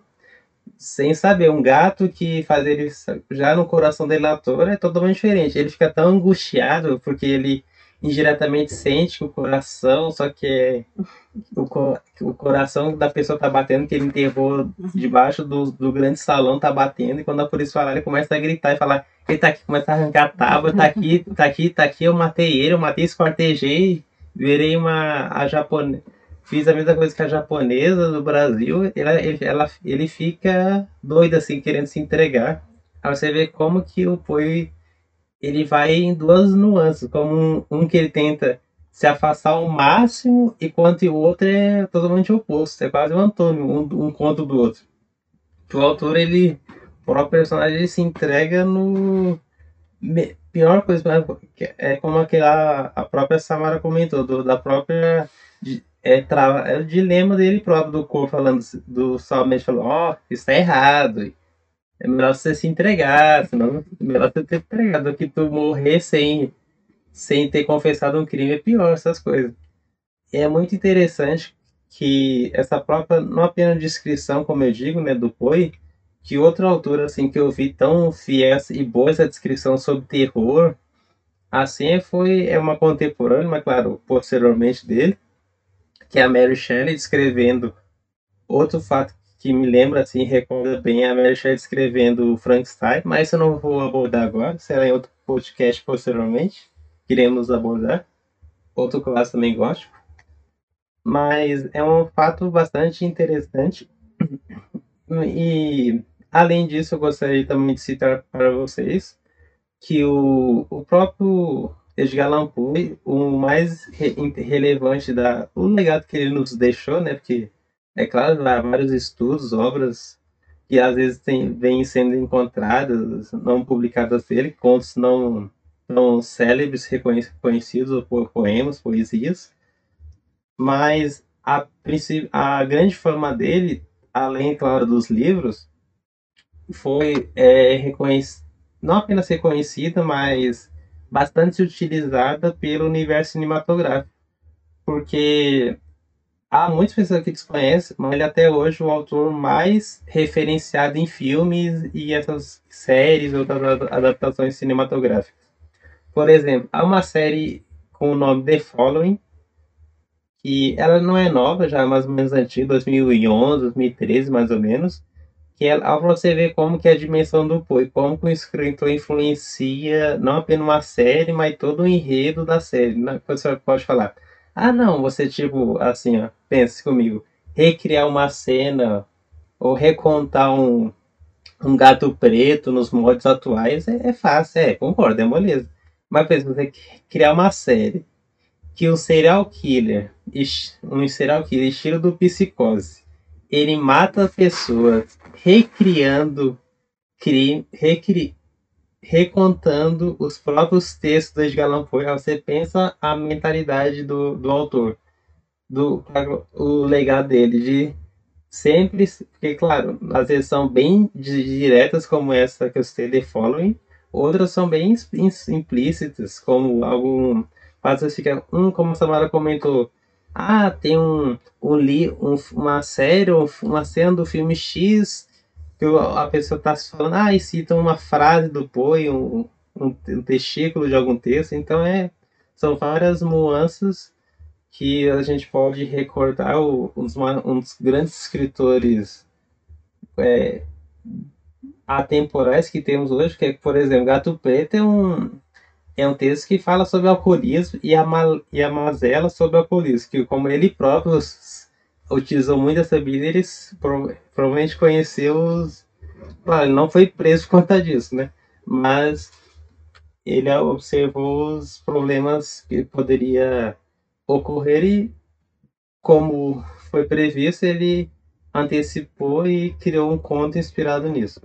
sem saber. Um gato que faz ele já no coração delator é totalmente diferente. Ele fica tão angustiado porque ele indiretamente sente que o coração, só que é, o, o coração da pessoa tá batendo, que ele enterrou debaixo do, do grande salão, tá batendo, e quando a polícia falar, ele começa a gritar e falar, ele tá aqui, começa a arrancar tábua, tá aqui, tá aqui, tá aqui, eu matei ele, eu matei, esquartejei, virei uma a japonesa fiz a mesma coisa que a japonesa do Brasil, ela, ele, ela, ele fica doido assim, querendo se entregar. Aí você vê como que o Poi ele vai em duas nuances, como um, um, que ele tenta se afastar ao máximo, enquanto o outro é totalmente oposto, é quase um Antônio, um, um conto do outro. O autor, ele, o próprio personagem, se entrega no pior coisa, é como aquela a própria Samara comentou, do, da própria é, trava, é o dilema dele próprio, do corpo falando, do somente falando, ó, oh, isso tá errado. É melhor você se entregar, senão é melhor você ter entregado do que tu morrer sem, sem ter confessado um crime, é pior essas coisas. E é muito interessante que essa própria, não apenas descrição, como eu digo, né, do Poe, que outra autora assim que eu vi tão fiéis e boa essa descrição sobre terror, assim foi é uma contemporânea, mas claro, posteriormente dele, que é a Mary Shelley descrevendo outro fato que me lembra assim, recorda bem a Mary Shelley descrevendo o Frankenstein, mas eu não vou abordar agora, será em outro podcast posteriormente, queremos abordar. Outro clássico também gótico. Mas é um fato bastante interessante. E além disso, eu gostaria também de citar para vocês que o, o próprio Edgar Allan o mais re relevante da o legado que ele nos deixou, né? Porque é claro, há vários estudos, obras que às vezes tem, vêm sendo encontradas, não publicadas dele, contos não tão célebres, reconhecidos, ou poemas, poesias, mas a, a grande fama dele, além, claro, dos livros, foi é, não apenas reconhecida, mas bastante utilizada pelo universo cinematográfico, porque há muitas pessoas que desconhecem, mas ele é até hoje o autor mais referenciado em filmes e essas séries ou adaptações cinematográficas. Por exemplo, há uma série com o nome The Following, que ela não é nova, já é mais ou menos antiga, 2011, 2013 mais ou menos, que é para você ver como que é a dimensão do Poe, como que o escritor influencia não apenas uma série, mas todo o enredo da série. Você pode falar, ah, não, você tipo, assim, ó, pense comigo, recriar uma cena ou recontar um, um gato preto nos modos atuais é, é fácil, é, concordo, é moleza. Mas pensa, você criar uma série que o serial killer, um serial killer estilo do psicose, ele mata pessoas recriando crime, recri, recontando os próprios textos Edgar Allan Poe, você pensa a mentalidade do, do autor, do o legado dele de sempre, porque claro, às vezes são bem diretas como essa que eu citei, The Following, outras são bem implícitas, como algum às fica, hum, como a Samara comentou, ah, tem um, um, li, um uma série, uma cena do filme X que a pessoa está falando, ah, e cita uma frase do Poe, um, um, um testículo de algum texto. Então, é, são várias nuances que a gente pode recordar um, dos, um dos grandes escritores é, atemporais que temos hoje, que é, por exemplo, Gato Preto é um, é um texto que fala sobre alcoolismo e a, e a mazela sobre alcoolismo, que como ele próprio utilizou muito essa Bíblia, ele provavelmente conheceu os. Claro, ele não foi preso por conta disso, né? Mas ele observou os problemas que poderia ocorrer e, como foi previsto, ele antecipou e criou um conto inspirado nisso.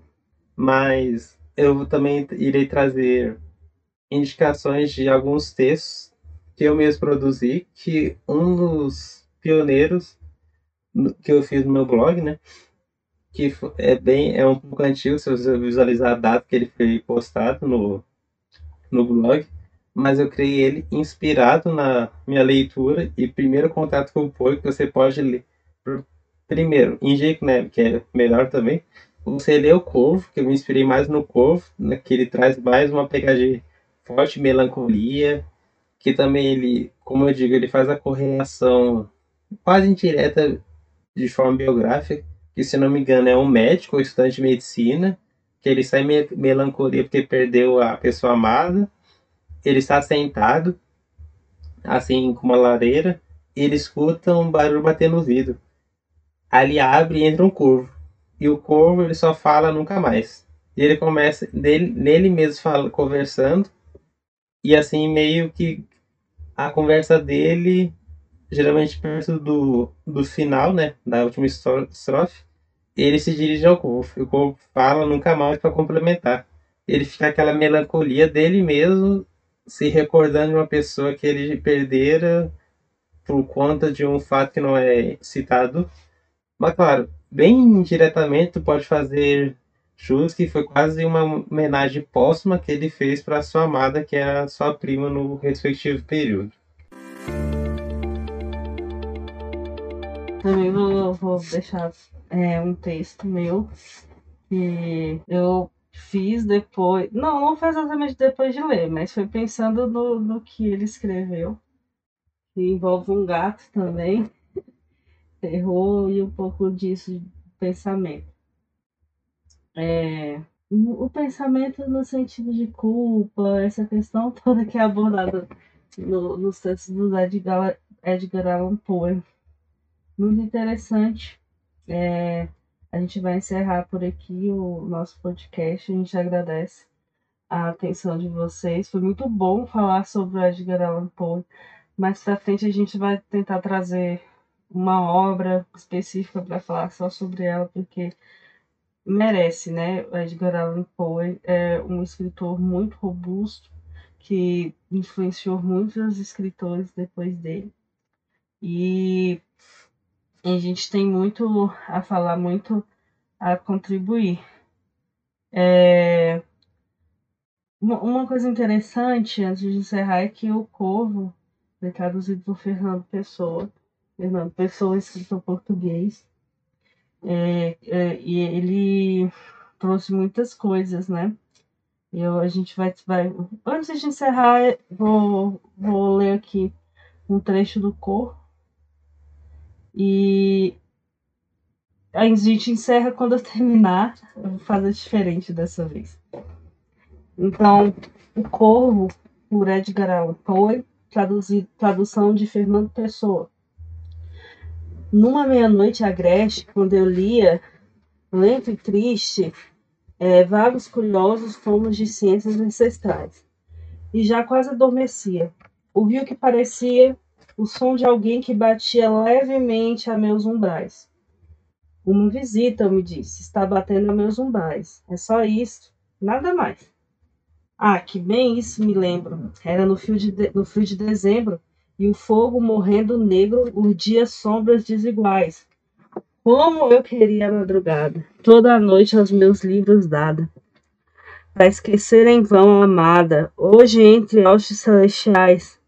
Mas eu também irei trazer indicações de alguns textos que eu mesmo produzi, que um dos pioneiros que eu fiz no meu blog, né? Que é bem, é um pouco antigo, se você visualizar a data que ele foi postado no, no blog, mas eu criei ele inspirado na minha leitura e primeiro contato com o Poe, que você pode ler. Primeiro, em né, que é melhor também, você lê o Corvo, que eu me inspirei mais no Corvo, né, que ele traz mais uma pegada de forte melancolia, que também ele, como eu digo, ele faz a correlação quase indireta de forma biográfica, que se não me engano é um médico ou estudante de medicina, que ele sai me melancolia porque perdeu a pessoa amada, ele está sentado, assim, com uma lareira, e ele escuta um barulho batendo no vidro. Ali abre e entra um corvo. E o corvo ele só fala nunca mais. E ele começa dele, nele mesmo fala, conversando. E assim meio que a conversa dele geralmente perto do, do final, né, da última estrofe, ele se dirige ao corpo. O corpo fala nunca mais para complementar. Ele fica aquela melancolia dele mesmo, se recordando de uma pessoa que ele perdera por conta de um fato que não é citado. Mas claro, bem indiretamente tu pode fazer jus que foi quase uma homenagem póstuma que ele fez para sua amada, que era sua prima no respectivo período. Também vou, deixar é, um texto meu que eu fiz depois. Não, não foi exatamente depois de ler, mas foi pensando no, no que ele escreveu. Que envolve um gato também. Terror e um pouco disso de pensamento. É, o pensamento no sentido de culpa, essa questão toda que é abordada no, nos textos do Edgar, Edgar Allan Poe. Muito interessante. É, a gente vai encerrar por aqui o nosso podcast. A gente agradece a atenção de vocês. Foi muito bom falar sobre o Edgar Allan Poe. Mais pra frente a gente vai tentar trazer uma obra específica para falar só sobre ela, porque merece, né? O Edgar Allan Poe é um escritor muito robusto que influenciou muitos escritores depois dele. E a gente tem muito a falar, muito a contribuir. É... Uma coisa interessante, antes de encerrar, é que o Corvo foi traduzido por Fernando Pessoa. Fernando Pessoa, escritor português. É, é, e ele trouxe muitas coisas, né? Eu, a gente vai, vai. Antes de encerrar, vou, vou ler aqui um trecho do Corvo e a gente encerra quando eu terminar. Eu vou fazer diferente dessa vez. Então, O Corvo, por Edgar Allan Poe, tradução de Fernando Pessoa. Numa meia-noite agreste, quando eu lia, lento e triste, é, vagos curiosos tomos de ciências ancestrais, e já quase adormecia, ouvi o que parecia o som de alguém que batia levemente a meus umbrais. Uma visita, me disse, está batendo a meus umbrais. É só isso, nada mais. Ah, que bem isso me lembro. Era no fio de, de no fio de dezembro e o fogo morrendo negro urdia sombras desiguais. Como eu queria a madrugada, toda a noite aos meus livros dada. Para esquecer em vão a amada, hoje entre hostes celestiais,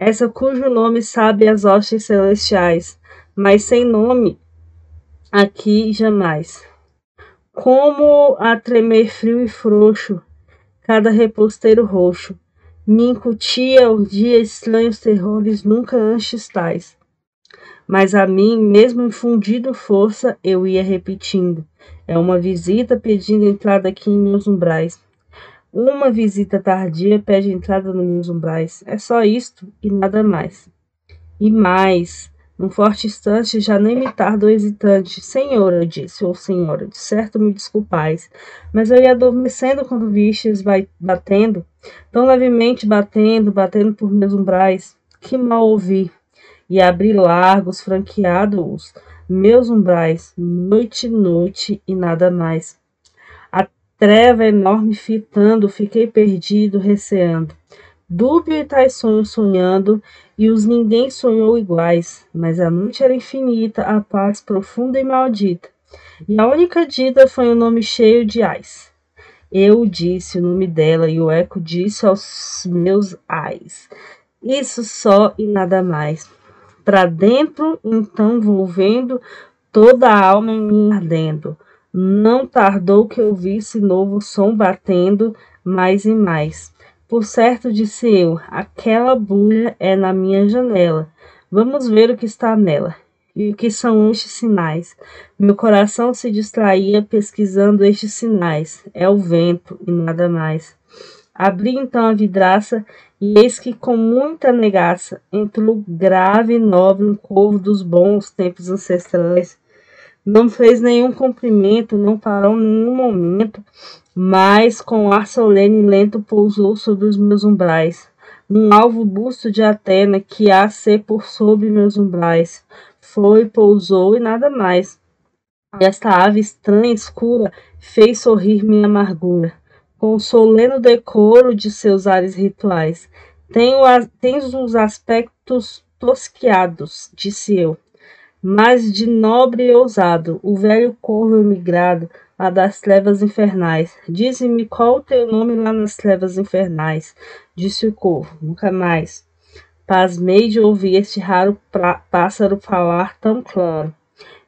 essa cujo nome sabe as hostes celestiais, mas sem nome aqui jamais. Como a tremer frio e frouxo, cada reposteiro roxo, me incutia o dia estranhos terrores nunca antes tais. Mas a mim, mesmo infundido força, eu ia repetindo. É uma visita pedindo entrada aqui em meus umbrais. Uma visita tardia pede entrada nos meus umbrais. É só isto e nada mais. E mais, num forte instante, já nem me tardo hesitante. Senhor, eu disse, ou senhora, de certo me desculpais, mas eu ia adormecendo quando vistes batendo, tão levemente batendo, batendo por meus umbrais, que mal ouvi. E abri largos, franqueados, meus umbrais, noite, noite e nada mais treva enorme fitando, fiquei perdido, receando. Dúbio e tais sonhos sonhando, e os ninguém sonhou iguais, mas a noite era infinita, a paz profunda e maldita. E a única dita foi o um nome cheio de ais. Eu disse o nome dela, e o eco disse aos meus ais. Isso só e nada mais. Para dentro, então, volvendo, toda a alma em mim ardendo não tardou que eu visse novo som batendo mais e mais. Por certo, disse eu, aquela bulha é na minha janela. Vamos ver o que está nela. E o que são estes sinais? Meu coração se distraía pesquisando estes sinais. É o vento e nada mais. Abri então a vidraça e eis que com muita negaça entrou grave e nobre um corvo dos bons tempos ancestrais não fez nenhum cumprimento, não parou nenhum momento, mas com ar solene e lento pousou sobre os meus umbrais, num alvo busto de Atena que há ser por sobre meus umbrais. Foi, pousou e nada mais. Esta ave estranha e escura fez sorrir minha amargura, com o soleno decoro de seus ares rituais. Tenho tens os aspectos tosquiados, disse eu, mas de nobre e ousado, o velho corvo emigrado lá das trevas infernais. Dize-me qual o teu nome lá nas trevas infernais. Disse o corvo, nunca mais. Pasmei de ouvir este raro pássaro falar tão claro.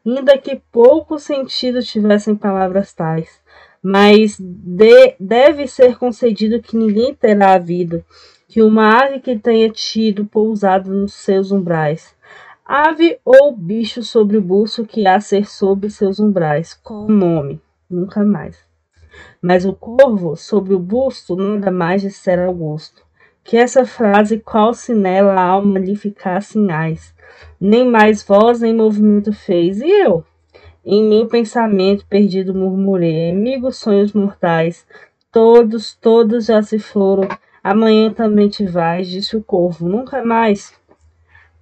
ainda que pouco sentido tivessem palavras tais. Mas de, deve ser concedido que ninguém terá havido, que uma ave que tenha tido pousado nos seus umbrais, ave ou bicho sobre o busto que há ser sobre seus umbrais, com nome, nunca mais. Mas o corvo sobre o busto nada mais de ser Augusto. Que essa frase qual-se nela a alma lhe ficasse em ais. Nem mais voz nem movimento fez. E eu? Em meu pensamento perdido murmurei, amigos sonhos mortais, todos, todos já se foram, amanhã também te vais, disse o corvo, nunca mais.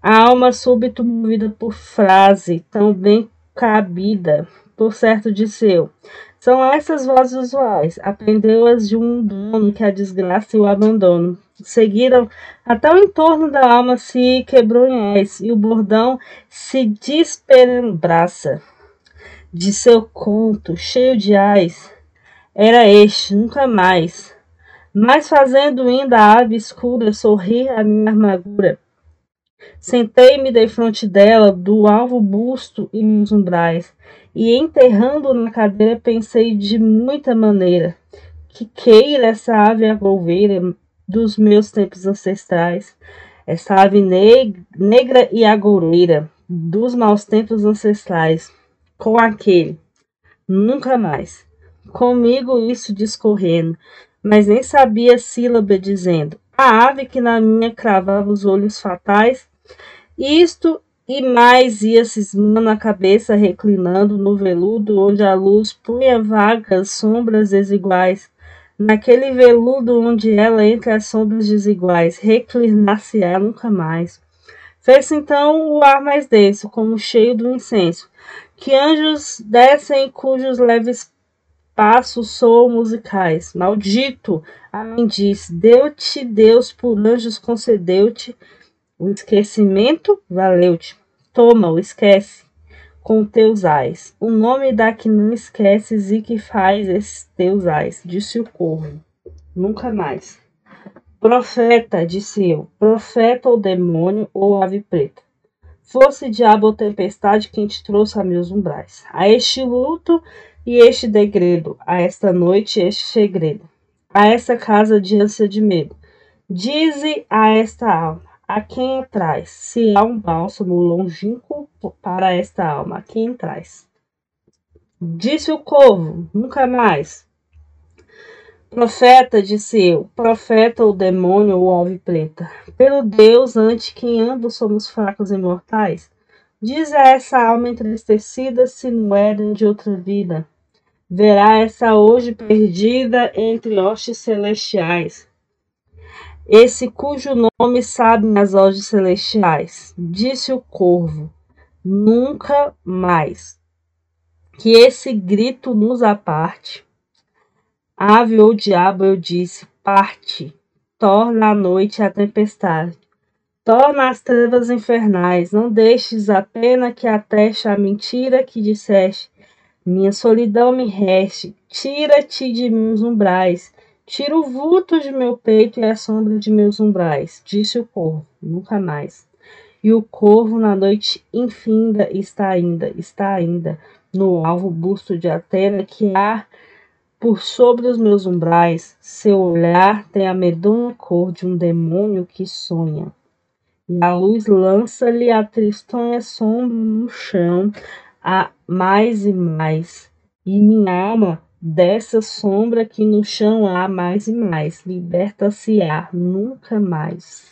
A alma súbito movida por frase, tão bem cabida, por certo disse eu, são essas vozes usuais, aprendeu-as de um dono que a desgraça e o abandono. Seguiram até o entorno da alma se quebrou em és, e o bordão se desperambraça. De seu conto, cheio de ais, era este, nunca mais. Mas fazendo ainda a ave escura sorrir a minha amargura, Sentei-me defronte dela, do alvo busto e meus umbrais, e enterrando na cadeira pensei de muita maneira que queira essa ave agolveira dos meus tempos ancestrais, essa ave neg negra e agoureira dos maus tempos ancestrais, com aquele, nunca mais, comigo isso discorrendo, mas nem sabia sílaba dizendo, a ave que na minha cravava os olhos fatais, isto e mais ia cismando a cabeça, reclinando no veludo, onde a luz punha vagas sombras desiguais. Naquele veludo onde ela, entre as sombras desiguais, reclinar-se-á nunca mais. Fez-se então o ar mais denso, como cheio do incenso, que anjos descem cujos leves passos soam musicais. Maldito, a mim diz, deu-te Deus por anjos concedeu-te, o esquecimento valeu-te. Toma-o, esquece, com teus ais. O nome da que não esqueces e que faz esses teus ais, disse o corvo. Nunca mais. Profeta, disse eu, profeta ou demônio ou ave preta. Fosse diabo ou tempestade quem te trouxe a meus umbrais. A este luto e este degredo, a esta noite este segredo, a esta casa de ânsia de medo. Dize a esta alma, a quem traz? Se há um bálsamo longínquo para esta alma, quem traz? Disse o corvo, nunca mais. Profeta, disse eu, profeta ou demônio ou alve preta, pelo Deus ante quem ambos somos fracos e mortais, diz a essa alma entristecida se não era de outra vida. Verá essa hoje perdida entre hostes celestiais esse cujo nome sabem as hostes celestiais. Disse o corvo: Nunca mais. Que esse grito nos aparte. Ave ou diabo, eu disse: Parte. Torna a noite a tempestade. Torna as trevas infernais. Não deixes a pena que ateste a mentira que disseste. Minha solidão me reste. Tira-te de meus umbrais Tira o vulto de meu peito e a sombra de meus umbrais, disse o corvo, nunca mais. E o corvo na noite infinda está ainda, está ainda, no alvo busto de Atena que há por sobre os meus umbrais. Seu olhar tem a medonha cor de um demônio que sonha. E a luz lança-lhe a tristonha sombra no chão, a mais e mais. E minha alma Dessa sombra que no chão há mais e mais, liberta-se-á nunca mais.